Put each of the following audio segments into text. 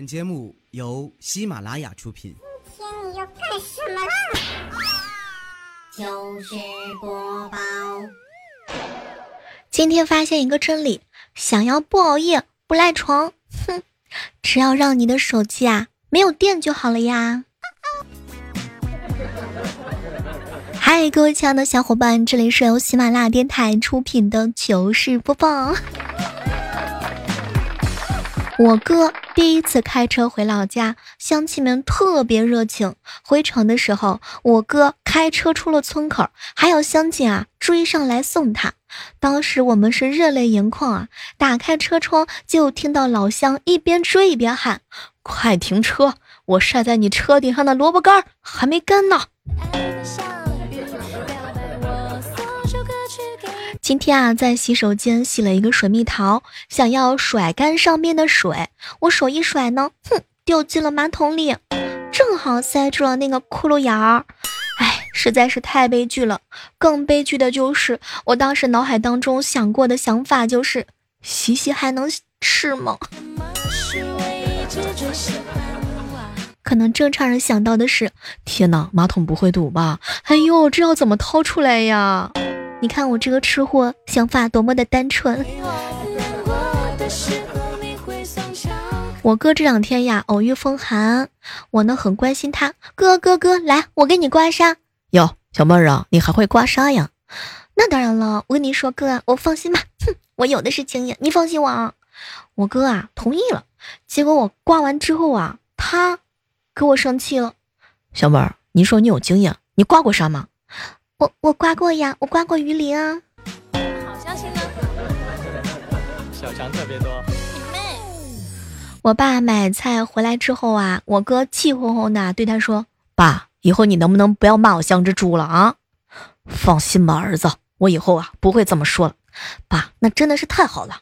本节目由喜马拉雅出品。今天你要干什么啦？就是播报。今天发现一个真理：想要不熬夜、不赖床，哼，只要让你的手机啊没有电就好了呀。嗨，各位亲爱的小伙伴，这里是由喜马拉雅电台出品的糗事播报。我哥第一次开车回老家，乡亲们特别热情。回城的时候，我哥开车出了村口，还有乡亲啊追上来送他。当时我们是热泪盈眶啊！打开车窗，就听到老乡一边追一边喊：“快停车！我晒在你车顶上的萝卜干还没干呢。”今天啊，在洗手间洗了一个水蜜桃，想要甩干上面的水，我手一甩呢，哼，掉进了马桶里，正好塞住了那个窟窿眼儿。哎，实在是太悲剧了。更悲剧的就是，我当时脑海当中想过的想法就是，洗洗还能吃吗？可能正常人想到的是，天哪，马桶不会堵吧？哎呦，这要怎么掏出来呀？你看我这个吃货想法多么的单纯。我哥这两天呀偶遇风寒，我呢很关心他。哥哥哥，来我给你刮痧。哟，小妹儿啊，你还会刮痧呀？那当然了，我跟你说哥，我放心吧。哼，我有的是经验，你放心我啊。我哥啊同意了，结果我刮完之后啊，他给我生气了。小妹儿，你说你有经验，你刮过痧吗？我我刮过呀，我刮过鱼鳞啊。好消息呢，小强特别多。你妹我爸买菜回来之后啊，我哥气哄哄的对他说：“爸，以后你能不能不要骂我像只猪了啊？”放心吧，儿子，我以后啊不会这么说了。爸，那真的是太好了。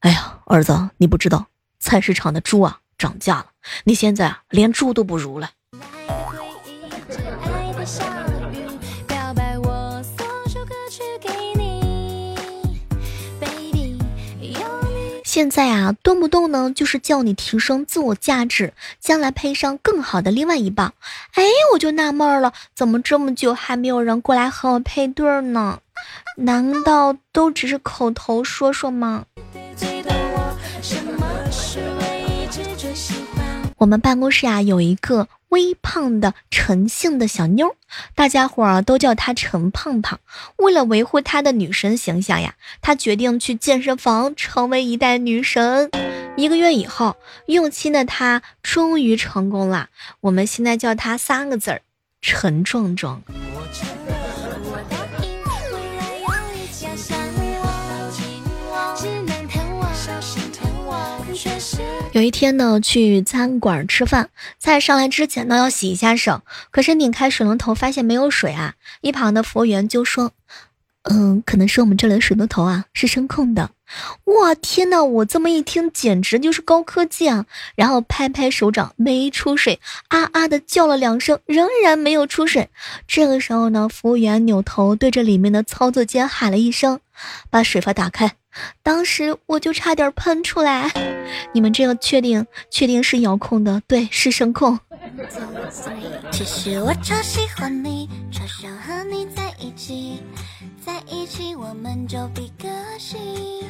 哎呀，儿子，你不知道菜市场的猪啊涨价了，你现在啊连猪都不如了。现在啊，动不动呢就是叫你提升自我价值，将来配上更好的另外一半。哎，我就纳闷了，怎么这么久还没有人过来和我配对呢？难道都只是口头说说吗？我们办公室啊有一个。微胖的陈姓的小妞，大家伙儿都叫她陈胖胖。为了维护她的女神形象呀，她决定去健身房成为一代女神。一个月以后，用心的她终于成功了。我们现在叫她三个字儿：陈壮壮。有一天呢，去餐馆吃饭，菜上来之前呢要洗一下手，可是拧开水龙头发现没有水啊！一旁的服务员就说：“嗯，可能是我们这里的水龙头啊是声控的。”哇，天呐，我这么一听，简直就是高科技啊！然后拍拍手掌，没出水，啊啊的叫了两声，仍然没有出水。这个时候呢，服务员扭头对着里面的操作间喊了一声：“把水阀打开。”当时我就差点喷出来，你们这个确定确定是遥控的？对，是声控。其实我超喜欢你，超想和你在一起，在一起我们就比个心。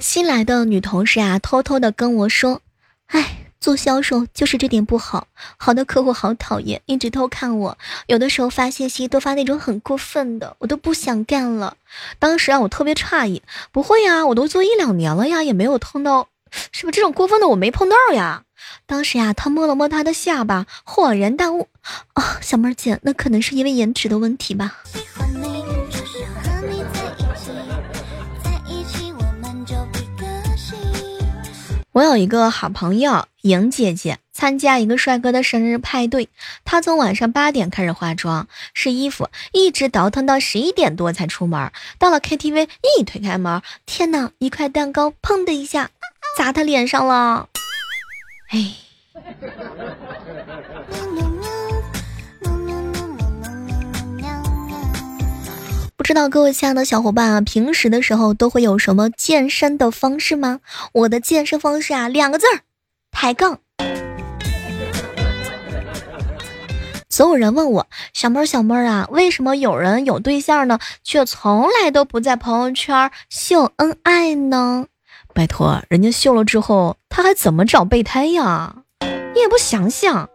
新来的女同事啊，偷偷的跟我说，哎。做销售就是这点不好，好的客户好讨厌，一直偷看我，有的时候发信息都发那种很过分的，我都不想干了。当时啊，我特别诧异，不会呀，我都做一两年了呀，也没有碰到，是不是这种过分的我没碰到呀？当时呀，他摸了摸他的下巴，恍然大悟，啊，小妹儿姐，那可能是因为颜值的问题吧。我有一个好朋友莹姐姐，参加一个帅哥的生日派对。她从晚上八点开始化妆、试衣服，一直倒腾到十一点多才出门。到了 KTV，一推开门，天哪！一块蛋糕砰的一下砸她脸上了。哎。知道各位亲爱的小伙伴啊平时的时候都会有什么健身的方式吗？我的健身方式啊两个字儿抬杠。总有人问我小妹儿小妹儿啊为什么有人有对象呢却从来都不在朋友圈秀恩爱呢？拜托人家秀了之后他还怎么找备胎呀？你也不想想。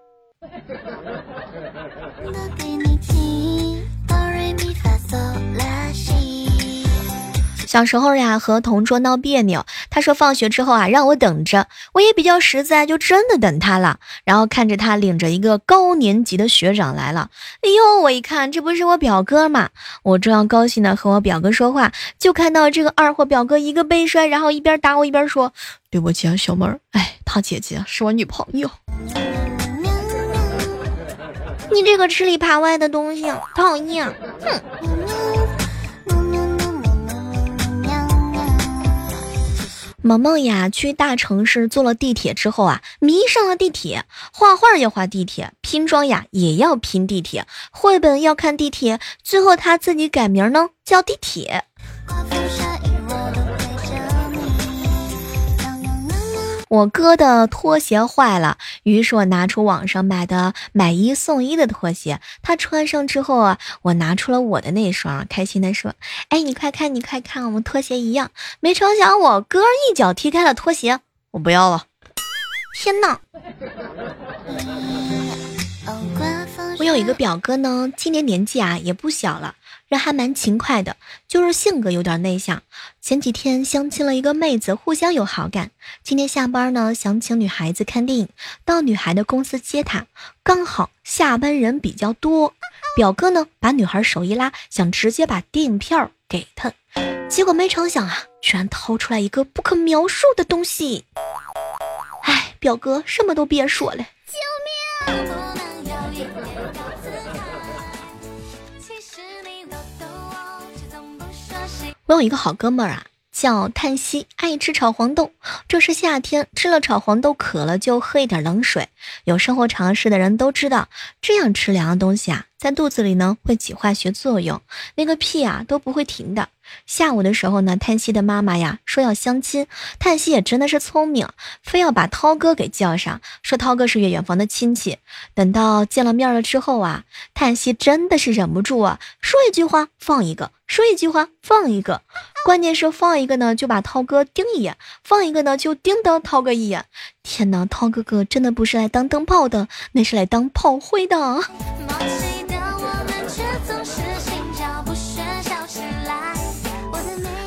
小时候呀，和同桌闹别扭，他说放学之后啊，让我等着，我也比较实在，就真的等他了。然后看着他领着一个高年级的学长来了，哎呦，我一看这不是我表哥吗？我正要高兴的和我表哥说话，就看到这个二货表哥一个背摔，然后一边打我一边说：“对不起啊，小妹儿，哎，他姐姐是我女朋友。”你这个吃里扒外的东西，讨厌！哼。萌萌呀，去大城市坐了地铁之后啊，迷上了地铁，画画要画地铁，拼装呀也要拼地铁，绘本要看地铁，最后他自己改名呢，叫地铁。我哥的拖鞋坏了，于是我拿出网上买的买一送一的拖鞋。他穿上之后啊，我拿出了我的那双，开心的说：“哎，你快看，你快看，我们拖鞋一样。”没成想我哥一脚踢开了拖鞋，我不要了。天哪！我有一个表哥呢，今年年纪啊也不小了。人还蛮勤快的，就是性格有点内向。前几天相亲了一个妹子，互相有好感。今天下班呢，想请女孩子看电影，到女孩的公司接她。刚好下班人比较多，表哥呢把女孩手一拉，想直接把电影票给她，结果没成想啊，居然掏出来一个不可描述的东西。哎，表哥什么都别说了，救命！我有一个好哥们儿啊，叫叹息，爱吃炒黄豆。这是夏天，吃了炒黄豆渴了就喝一点冷水。有生活常识的人都知道，这样吃凉的东西啊，在肚子里呢会起化学作用，那个屁啊都不会停的。下午的时候呢，叹息的妈妈呀说要相亲，叹息也真的是聪明，非要把涛哥给叫上，说涛哥是远房的亲戚。等到见了面了之后啊，叹息真的是忍不住啊，说一句话放一个，说一句话放一个，关键是放一个呢就把涛哥盯一眼，放一个呢就盯到涛哥一眼。天哪，涛哥哥真的不是来当灯泡的，那是来当炮灰的。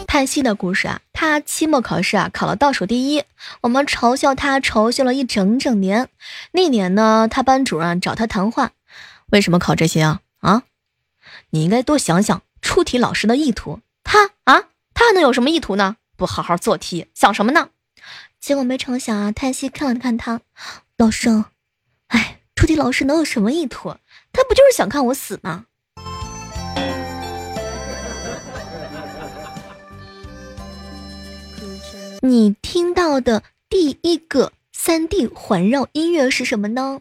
叹息的故事啊，他期末考试啊考了倒数第一，我们嘲笑他，嘲笑了一整整年。那年呢，他班主任找他谈话，为什么考这些啊？啊，你应该多想想出题老师的意图。他啊，能有什么意图呢？不好好做题，想什么呢？结果没成想啊，叹息看了看他，老师，哎，出题老师能有什么意图？他不就是想看我死吗？你听到的第一个三 D 环绕音乐是什么呢？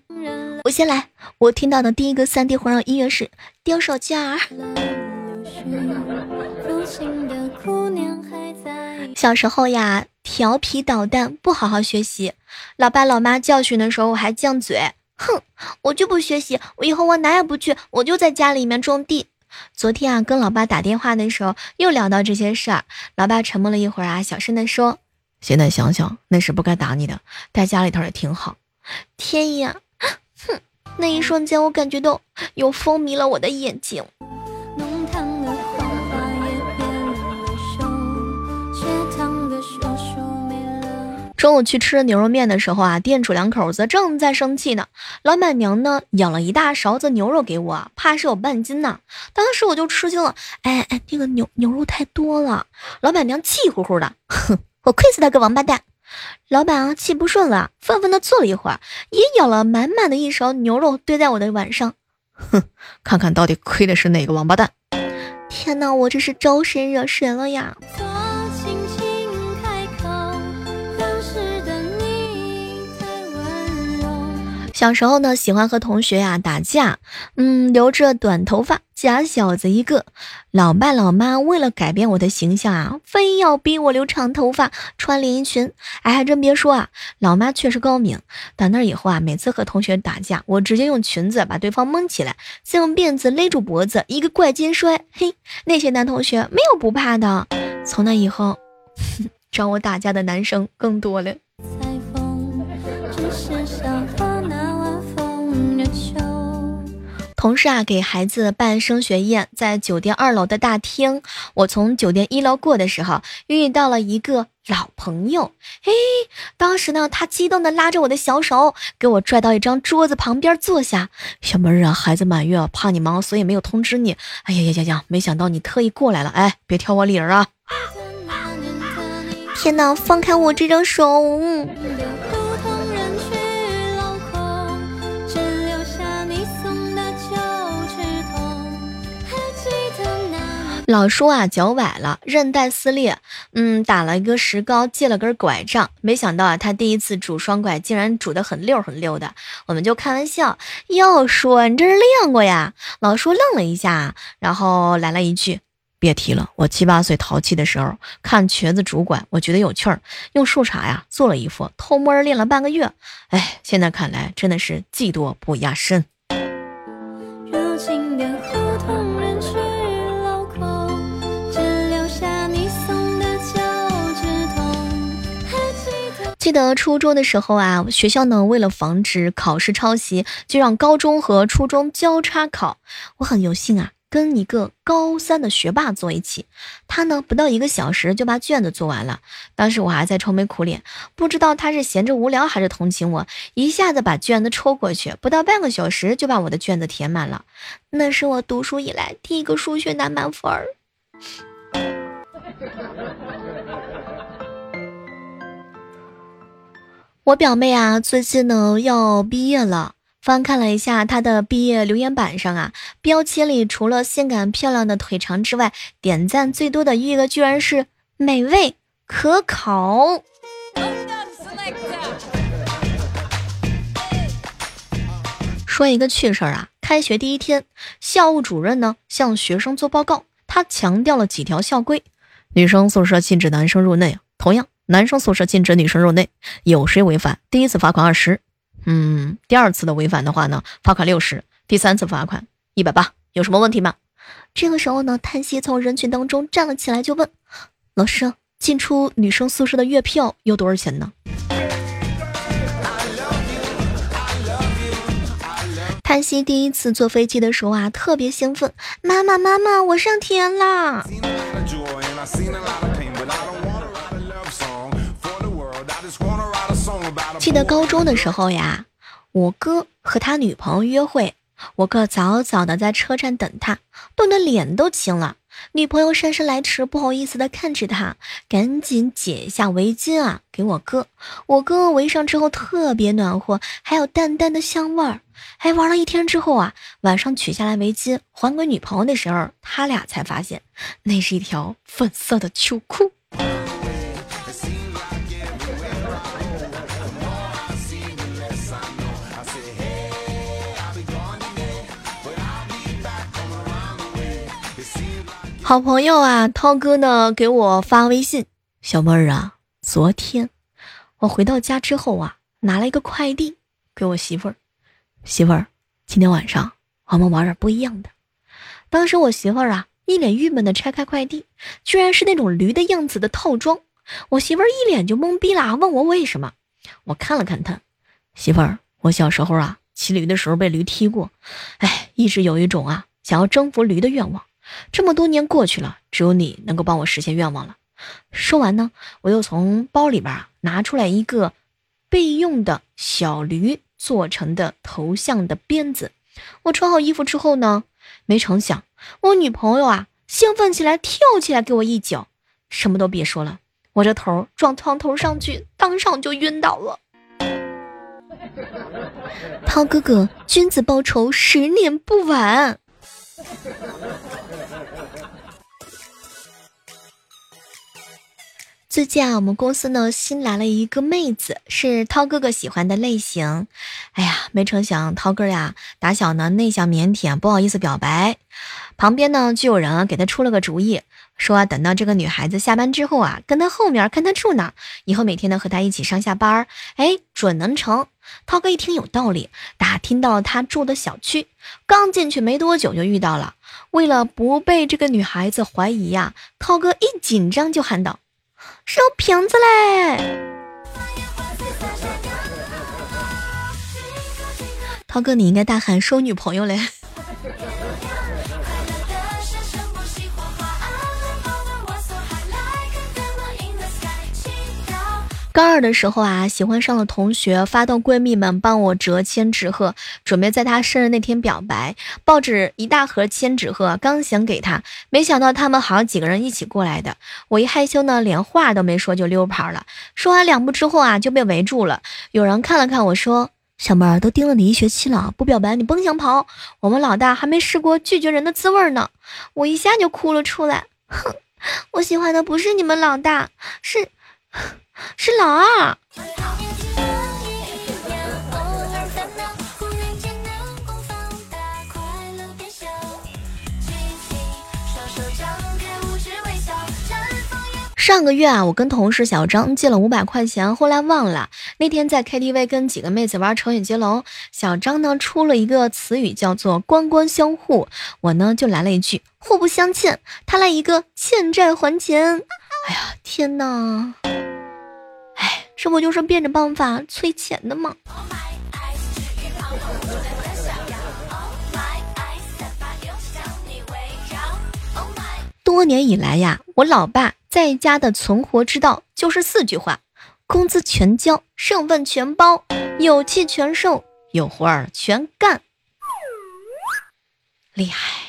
我先来，我听到的第一个三 D 环绕音乐是丢手绢儿。小时候呀，调皮捣蛋，不好好学习，老爸老妈教训的时候我还犟嘴，哼，我就不学习，我以后我哪也不去，我就在家里面种地。昨天啊，跟老爸打电话的时候又聊到这些事儿，老爸沉默了一会儿啊，小声的说。现在想想，那是不该打你的，在家里头也挺好。天呀，哼！那一瞬间，我感觉到有风迷了我的眼睛。中午去吃牛肉面的时候啊，店主两口子正在生气呢。老板娘呢，舀了一大勺子牛肉给我，怕是有半斤呢。当时我就吃惊了，哎哎，那个牛牛肉太多了。老板娘气呼呼的，哼。我亏死他个王八蛋！老板啊，气不顺了，愤愤的坐了一会儿，也舀了满满的一勺牛肉堆在我的碗上。哼，看看到底亏的是哪个王八蛋！天哪，我这是招谁惹谁了呀？小时候呢，喜欢和同学呀打架，嗯，留着短头发。假小子一个。老爸老妈为了改变我的形象啊，非要逼我留长头发、穿连衣裙。哎，还真别说啊，老妈确实高明。打那以后啊，每次和同学打架，我直接用裙子把对方蒙起来，再用辫子勒住脖子，一个怪肩摔。嘿，那些男同学没有不怕的。从那以后，找我打架的男生更多了。风只是同事啊，给孩子办升学宴，在酒店二楼的大厅。我从酒店一楼过的时候，遇到了一个老朋友。嘿，当时呢，他激动的拉着我的小手，给我拽到一张桌子旁边坐下。小妹儿啊，孩子满月，怕你忙，所以没有通知你。哎呀呀呀呀，没想到你特意过来了。哎，别挑我理儿啊！天哪，放开我这张手！老叔啊，脚崴了，韧带撕裂，嗯，打了一个石膏，借了根拐杖。没想到啊，他第一次拄双拐，竟然拄得很溜很溜的。我们就开玩笑，要说你这是练过呀？老叔愣了一下，然后来了一句：“别提了，我七八岁淘气的时候，看瘸子拄拐，我觉得有趣儿，用树杈呀做了一副，偷摸练了半个月。哎，现在看来真的是技多不压身。”记得初中的时候啊，学校呢为了防止考试抄袭，就让高中和初中交叉考。我很有幸啊，跟一个高三的学霸坐一起，他呢不到一个小时就把卷子做完了。当时我还在愁眉苦脸，不知道他是闲着无聊还是同情我，一下子把卷子抽过去，不到半个小时就把我的卷子填满了。那是我读书以来第一个数学拿满分儿。我表妹啊，最近呢要毕业了。翻看了一下她的毕业留言板上啊，标签里除了性感漂亮的腿长之外，点赞最多的一个居然是美味可口。说一个趣事儿啊，开学第一天，校务主任呢向学生做报告，他强调了几条校规：女生宿舍禁止男生入内。同样。男生宿舍禁止女生入内，有谁违反，第一次罚款二十，嗯，第二次的违反的话呢，罚款六十，第三次罚款一百八，有什么问题吗？这个时候呢，叹息从人群当中站了起来，就问老师：进出女生宿舍的月票有多少钱呢？叹息第一次坐飞机的时候啊，特别兴奋，妈妈妈妈，我上天啦！记得高中的时候呀，我哥和他女朋友约会，我哥早早的在车站等他，冻得脸都青了。女朋友姗姗来迟，不好意思的看着他，赶紧解一下围巾啊，给我哥。我哥围上之后特别暖和，还有淡淡的香味儿。哎，玩了一天之后啊，晚上取下来围巾还给女朋友的时候，他俩才发现那是一条粉色的秋裤。好朋友啊，涛哥呢给我发微信，小妹儿啊，昨天我回到家之后啊，拿了一个快递给我媳妇儿。媳妇儿，今天晚上我们玩点不一样的。当时我媳妇儿啊，一脸郁闷的拆开快递，居然是那种驴的样子的套装。我媳妇儿一脸就懵逼了，问我为什么。我看了看她，媳妇儿，我小时候啊，骑驴的时候被驴踢过，哎，一直有一种啊想要征服驴的愿望。这么多年过去了，只有你能够帮我实现愿望了。说完呢，我又从包里边拿出来一个备用的小驴做成的头像的鞭子。我穿好衣服之后呢，没成想我女朋友啊兴奋起来，跳起来给我一脚。什么都别说了，我这头撞床头上去，当场就晕倒了。涛哥哥，君子报仇，十年不晚。最近啊，我们公司呢新来了一个妹子，是涛哥哥喜欢的类型。哎呀，没成想涛哥呀，打小呢内向腼腆，不好意思表白。旁边呢就有人啊给他出了个主意，说等到这个女孩子下班之后啊，跟他后面看他住哪，以后每天呢和他一起上下班，哎，准能成。涛哥一听有道理，打听到他住的小区，刚进去没多久就遇到了。为了不被这个女孩子怀疑呀，涛哥一紧张就喊道：“收瓶子嘞！”涛哥，你应该大喊收女朋友嘞。高二的时候啊，喜欢上了同学，发动闺蜜们帮我折千纸鹤，准备在她生日那天表白。抱着一大盒千纸鹤，刚想给她，没想到他们好几个人一起过来的。我一害羞呢，连话都没说就溜跑了。说完两步之后啊，就被围住了。有人看了看我说：“小妹儿，都盯了你一学期了，不表白你甭想跑。我们老大还没试过拒绝人的滋味呢。”我一下就哭了出来。哼，我喜欢的不是你们老大，是。是老二。上个月啊，我跟同事小张借了五百块钱，后来忘了。那天在 KTV 跟几个妹子玩成语接龙，小张呢出了一个词语叫做“官官相护”，我呢就来了一句“互不相欠”，他来一个“欠债还钱”。哎呀，天哪！这不就是变着办法催钱的吗？多年以来呀，我老爸在家的存活之道就是四句话：工资全交，剩饭全包，有气全受，有活儿全干。厉害！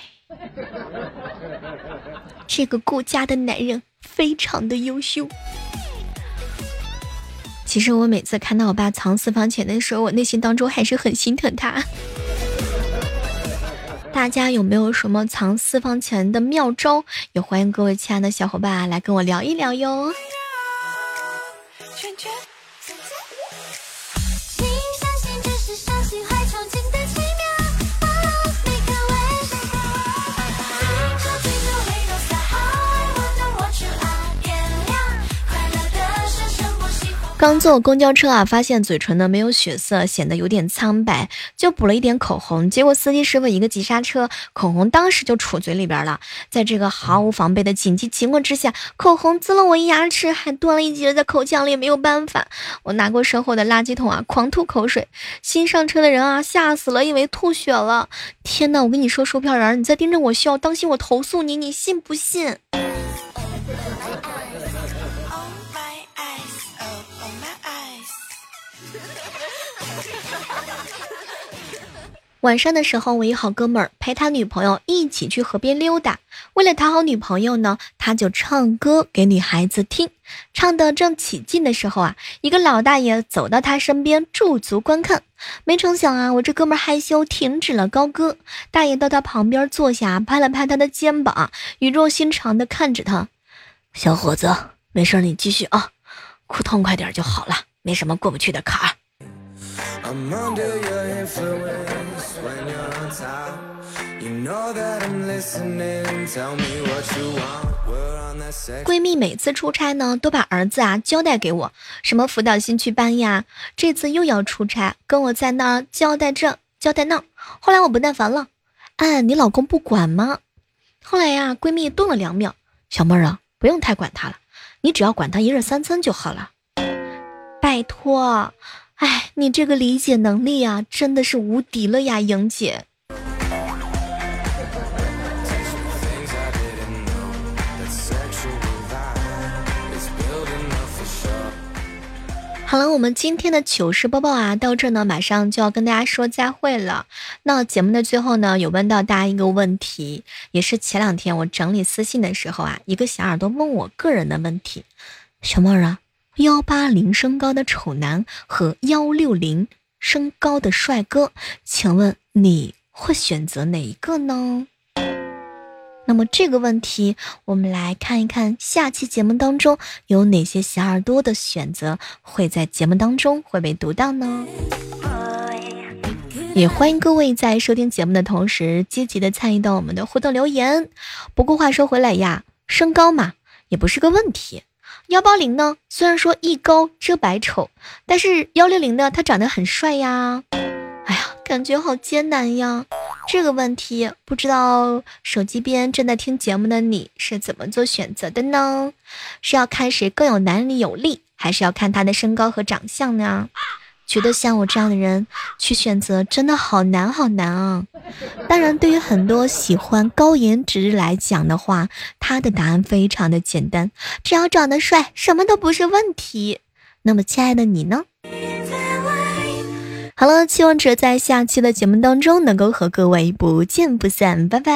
这个顾家的男人非常的优秀。其实我每次看到我爸藏私房钱的时候，我内心当中还是很心疼他。大家有没有什么藏私房钱的妙招？也欢迎各位亲爱的小伙伴来跟我聊一聊哟。刚坐公交车啊，发现嘴唇呢没有血色，显得有点苍白，就补了一点口红。结果司机师傅一个急刹车，口红当时就杵嘴里边了。在这个毫无防备的紧急情况之下，口红滋了我一牙齿，还断了一截在口腔里，没有办法，我拿过身后的垃圾桶啊，狂吐口水。新上车的人啊，吓死了，以为吐血了。天哪，我跟你说，售票员，你再盯着我笑，当心我投诉你，你信不信？晚上的时候，我一好哥们儿陪他女朋友一起去河边溜达。为了讨好女朋友呢，他就唱歌给女孩子听。唱得正起劲的时候啊，一个老大爷走到他身边驻足观看。没成想啊，我这哥们儿害羞停止了高歌。大爷到他旁边坐下，拍了拍他的肩膀，语重心长地看着他：“小伙子，没事你继续啊，哭痛快点就好了，没什么过不去的坎儿。”闺蜜每次出差呢，都把儿子啊交代给我，什么辅导兴趣班呀，这次又要出差，跟我在那儿交代这交代那。后来我不耐烦了，哎，你老公不管吗？后来呀，闺蜜顿了两秒，小妹儿啊，不用太管他了，你只要管他一日三餐就好了。拜托。哎，你这个理解能力啊，真的是无敌了呀，莹姐。好了，我们今天的糗事播报啊，到这呢，马上就要跟大家说再会了。那节目的最后呢，有问到大家一个问题，也是前两天我整理私信的时候啊，一个小耳朵问我个人的问题，小妹儿啊。幺八零身高的丑男和幺六零身高的帅哥，请问你会选择哪一个呢？那么这个问题，我们来看一看下期节目当中有哪些小耳朵的选择会在节目当中会被读到呢？也欢迎各位在收听节目的同时，积极的参与到我们的互动留言。不过话说回来呀，身高嘛也不是个问题。幺八零呢，虽然说一高遮百丑，但是幺六零呢，他长得很帅呀。哎呀，感觉好艰难呀！这个问题，不知道手机边正在听节目的你是怎么做选择的呢？是要看谁更有男力有力，还是要看他的身高和长相呢？觉得像我这样的人去选择，真的好难好难啊！当然，对于很多喜欢高颜值来讲的话，他的答案非常的简单，只要长得帅，什么都不是问题。那么，亲爱的你呢？好了，期望着在下期的节目当中能够和各位不见不散，拜拜。